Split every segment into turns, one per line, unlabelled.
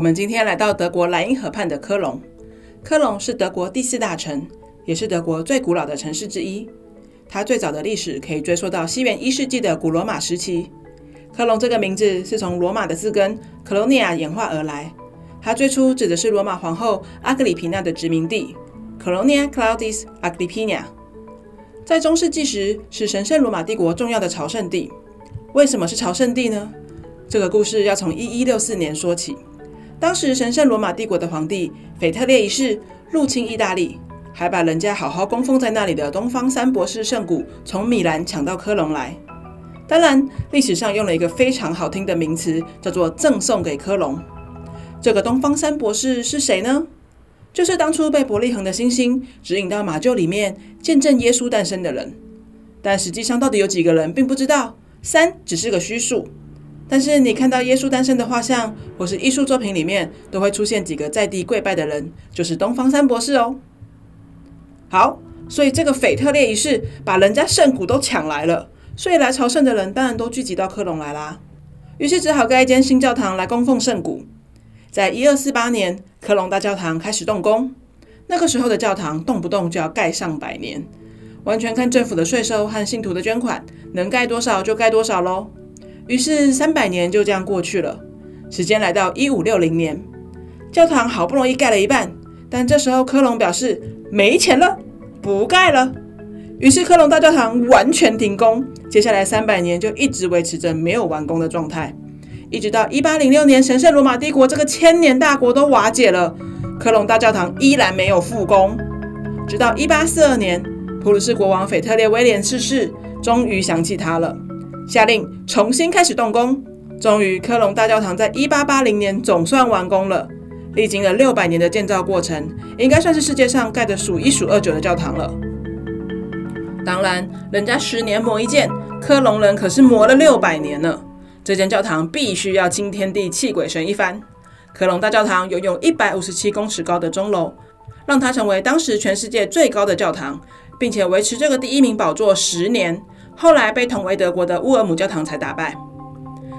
我们今天来到德国莱茵河畔的科隆。科隆是德国第四大城，也是德国最古老的城市之一。它最早的历史可以追溯到西元一世纪的古罗马时期。科隆这个名字是从罗马的字根 “colonia” 演化而来。它最初指的是罗马皇后阿格里皮娜的殖民地 “Colonia Claudiis Agrippina”。在中世纪时，是神圣罗马帝国重要的朝圣地。为什么是朝圣地呢？这个故事要从一一六四年说起。当时，神圣罗马帝国的皇帝腓特烈一世入侵意大利，还把人家好好供奉在那里的东方三博士圣骨从米兰抢到科隆来。当然，历史上用了一个非常好听的名词，叫做“赠送给科隆”。这个东方三博士是谁呢？就是当初被伯利恒的星星指引到马厩里面见证耶稣诞生的人。但实际上到底有几个人，并不知道，三只是个虚数。但是你看到耶稣诞生的画像或是艺术作品里面，都会出现几个在地跪拜的人，就是东方三博士哦。好，所以这个腓特烈一世把人家圣骨都抢来了，所以来朝圣的人当然都聚集到科隆来啦。于是只好盖一间新教堂来供奉圣骨。在一二四八年，科隆大教堂开始动工。那个时候的教堂动不动就要盖上百年，完全看政府的税收和信徒的捐款，能盖多少就盖多少喽。于是三百年就这样过去了。时间来到一五六零年，教堂好不容易盖了一半，但这时候科隆表示没钱了，不盖了。于是科隆大教堂完全停工，接下来三百年就一直维持着没有完工的状态，一直到一八零六年，神圣罗马帝国这个千年大国都瓦解了，科隆大教堂依然没有复工。直到一八四二年，普鲁士国王腓特烈威廉逝世，终于想起他了。下令重新开始动工，终于科隆大教堂在一八八零年总算完工了。历经了六百年的建造过程，应该算是世界上盖得数一数二久的教堂了。当然，人家十年磨一剑，科隆人可是磨了六百年呢。这间教堂必须要惊天地泣鬼神一番。科隆大教堂拥有一百五十七公尺高的钟楼，让它成为当时全世界最高的教堂，并且维持这个第一名宝座十年。后来被同为德国的乌尔姆教堂才打败，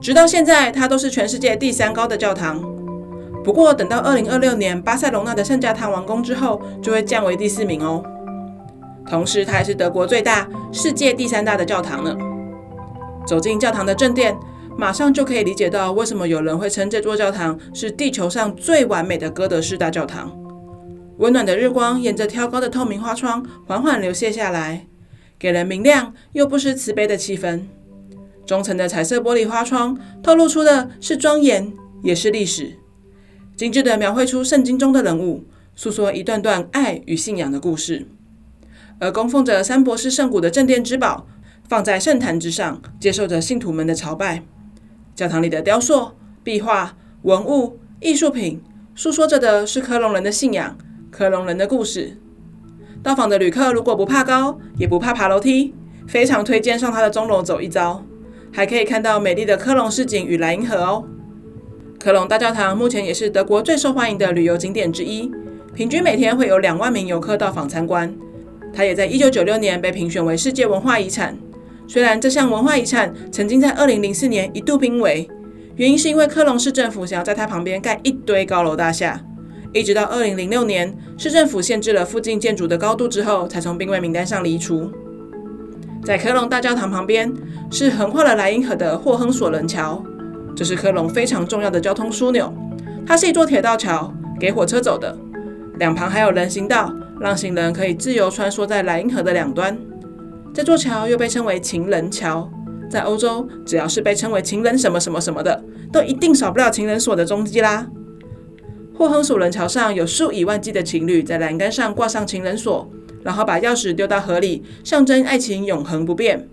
直到现在，它都是全世界第三高的教堂。不过，等到二零二六年巴塞隆纳的圣家堂完工之后，就会降为第四名哦。同时，它也是德国最大、世界第三大的教堂呢。走进教堂的正殿，马上就可以理解到为什么有人会称这座教堂是地球上最完美的哥德式大教堂。温暖的日光沿着挑高的透明花窗缓缓流泻下来。给人明亮又不失慈悲的气氛。中层的彩色玻璃花窗透露出的是庄严，也是历史。精致地描绘出圣经中的人物，诉说一段段爱与信仰的故事。而供奉着三博士圣骨的镇殿之宝，放在圣坛之上，接受着信徒们的朝拜。教堂里的雕塑、壁画、文物、艺术品，诉说着的是科隆人的信仰，科隆人的故事。到访的旅客如果不怕高，也不怕爬楼梯，非常推荐上它的钟楼走一遭，还可以看到美丽的科隆市景与莱茵河哦。科隆大教堂目前也是德国最受欢迎的旅游景点之一，平均每天会有两万名游客到访参观。它也在一九九六年被评选为世界文化遗产。虽然这项文化遗产曾经在二零零四年一度濒危，原因是因为科隆市政府想要在它旁边盖一堆高楼大厦。一直到二零零六年，市政府限制了附近建筑的高度之后，才从濒危名单上移除。在科隆大教堂旁边是横跨了莱茵河的霍亨索伦桥，这是科隆非常重要的交通枢纽。它是一座铁道桥，给火车走的，两旁还有人行道，让行人可以自由穿梭在莱茵河的两端。这座桥又被称为情人桥，在欧洲，只要是被称为情人什么什么什么的，都一定少不了情人锁的踪迹啦。霍亨索伦桥上有数以万计的情侣在栏杆上挂上情人锁，然后把钥匙丢到河里，象征爱情永恒不变。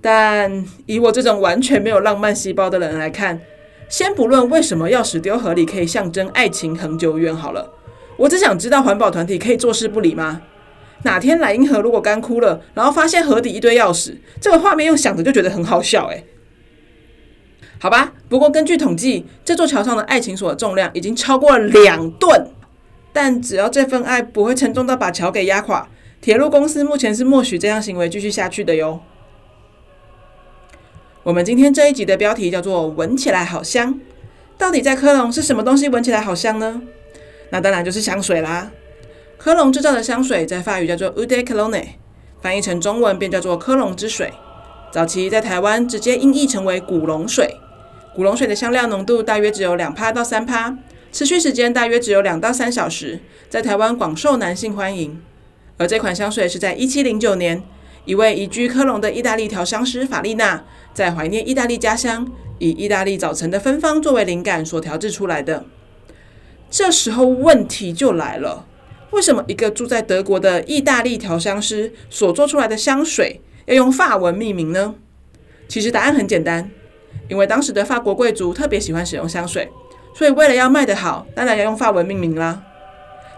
但以我这种完全没有浪漫细胞的人来看，先不论为什么钥匙丢河里可以象征爱情恒久远好了，我只想知道环保团体可以坐视不理吗？哪天莱茵河如果干枯了，然后发现河底一堆钥匙，这个画面用想着就觉得很好笑诶。好吧，不过根据统计，这座桥上的爱情锁重量已经超过了两吨，但只要这份爱不会沉重到把桥给压垮，铁路公司目前是默许这样行为继续下去的哟。我们今天这一集的标题叫做“闻起来好香”，到底在科隆是什么东西闻起来好香呢？那当然就是香水啦。科隆制造的香水在法语叫做 u d e Cologne，翻译成中文便叫做科隆之水。早期在台湾直接音译成为古龙水。古龙水的香料浓度大约只有两趴到三趴，持续时间大约只有两到三小时，在台湾广受男性欢迎。而这款香水是在一七零九年，一位移居科隆的意大利调香师法丽娜，在怀念意大利家乡，以意大利早晨的芬芳作为灵感所调制出来的。这时候问题就来了：为什么一个住在德国的意大利调香师所做出来的香水要用法文命名呢？其实答案很简单，因为当时的法国贵族特别喜欢使用香水，所以为了要卖得好，当然要用法文命名啦。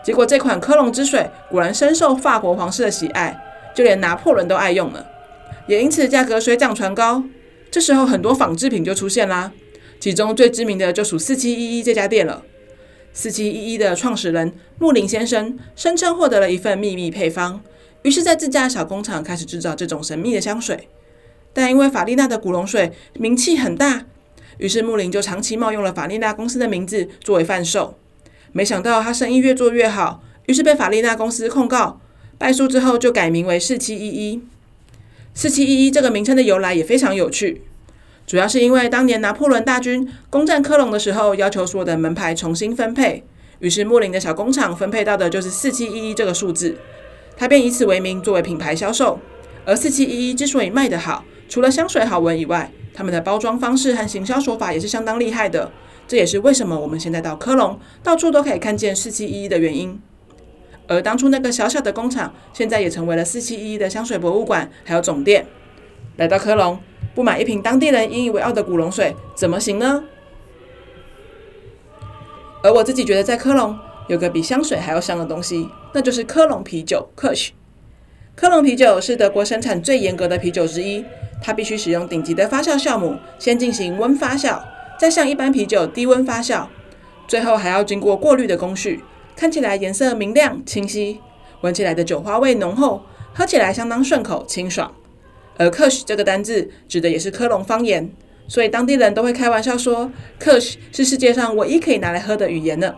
结果这款科隆之水果然深受法国皇室的喜爱。就连拿破仑都爱用了，也因此价格水涨船高。这时候很多仿制品就出现啦，其中最知名的就属四七一一这家店了。四七一一的创始人穆林先生声称获得了一份秘密配方，于是，在自家小工厂开始制造这种神秘的香水。但因为法丽娜的古龙水名气很大，于是穆林就长期冒用了法丽娜公司的名字作为贩售。没想到他生意越做越好，于是被法丽娜公司控告。败诉之后，就改名为四七一一。四七一一这个名称的由来也非常有趣，主要是因为当年拿破仑大军攻占科隆的时候，要求所有的门牌重新分配，于是穆林的小工厂分配到的就是四七一一这个数字，他便以此为名作为品牌销售。而四七一一之所以卖得好，除了香水好闻以外，他们的包装方式和行销手法也是相当厉害的，这也是为什么我们现在到科隆到处都可以看见四七一一的原因。而当初那个小小的工厂，现在也成为了四七一一的香水博物馆，还有总店。来到科隆，不买一瓶当地人引以为傲的古龙水，怎么行呢？而我自己觉得，在科隆有个比香水还要香的东西，那就是科隆啤酒 Kirsch。科隆啤酒是德国生产最严格的啤酒之一，它必须使用顶级的发酵酵母，先进行温发酵，再像一般啤酒低温发酵，最后还要经过过滤的工序。看起来颜色明亮清晰，闻起来的酒花味浓厚，喝起来相当顺口清爽。而 Kirsch 这个单字指的也是科隆方言，所以当地人都会开玩笑说，Kirsch 是世界上唯一可以拿来喝的语言呢。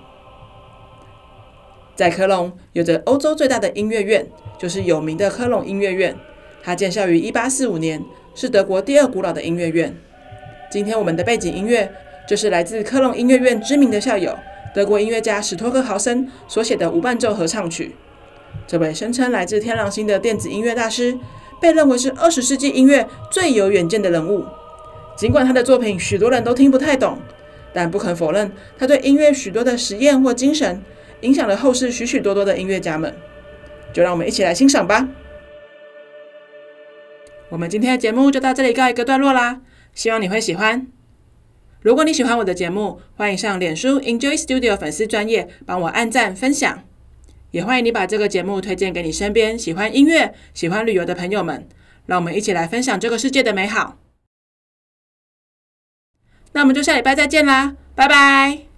在科隆有着欧洲最大的音乐院，就是有名的科隆音乐院，它建校于一八四五年，是德国第二古老的音乐院。今天我们的背景音乐就是来自科隆音乐院知名的校友。德国音乐家史托克豪森所写的无伴奏合唱曲，这位声称来自天狼星的电子音乐大师，被认为是二十世纪音乐最有远见的人物。尽管他的作品许多人都听不太懂，但不肯否认他对音乐许多的实验或精神，影响了后世许许多多的音乐家们。就让我们一起来欣赏吧。我们今天的节目就到这里告一个段落啦，希望你会喜欢。如果你喜欢我的节目，欢迎上脸书 Enjoy Studio 粉丝专页帮我按赞分享，也欢迎你把这个节目推荐给你身边喜欢音乐、喜欢旅游的朋友们，让我们一起来分享这个世界的美好。那我们就下礼拜再见啦，拜拜。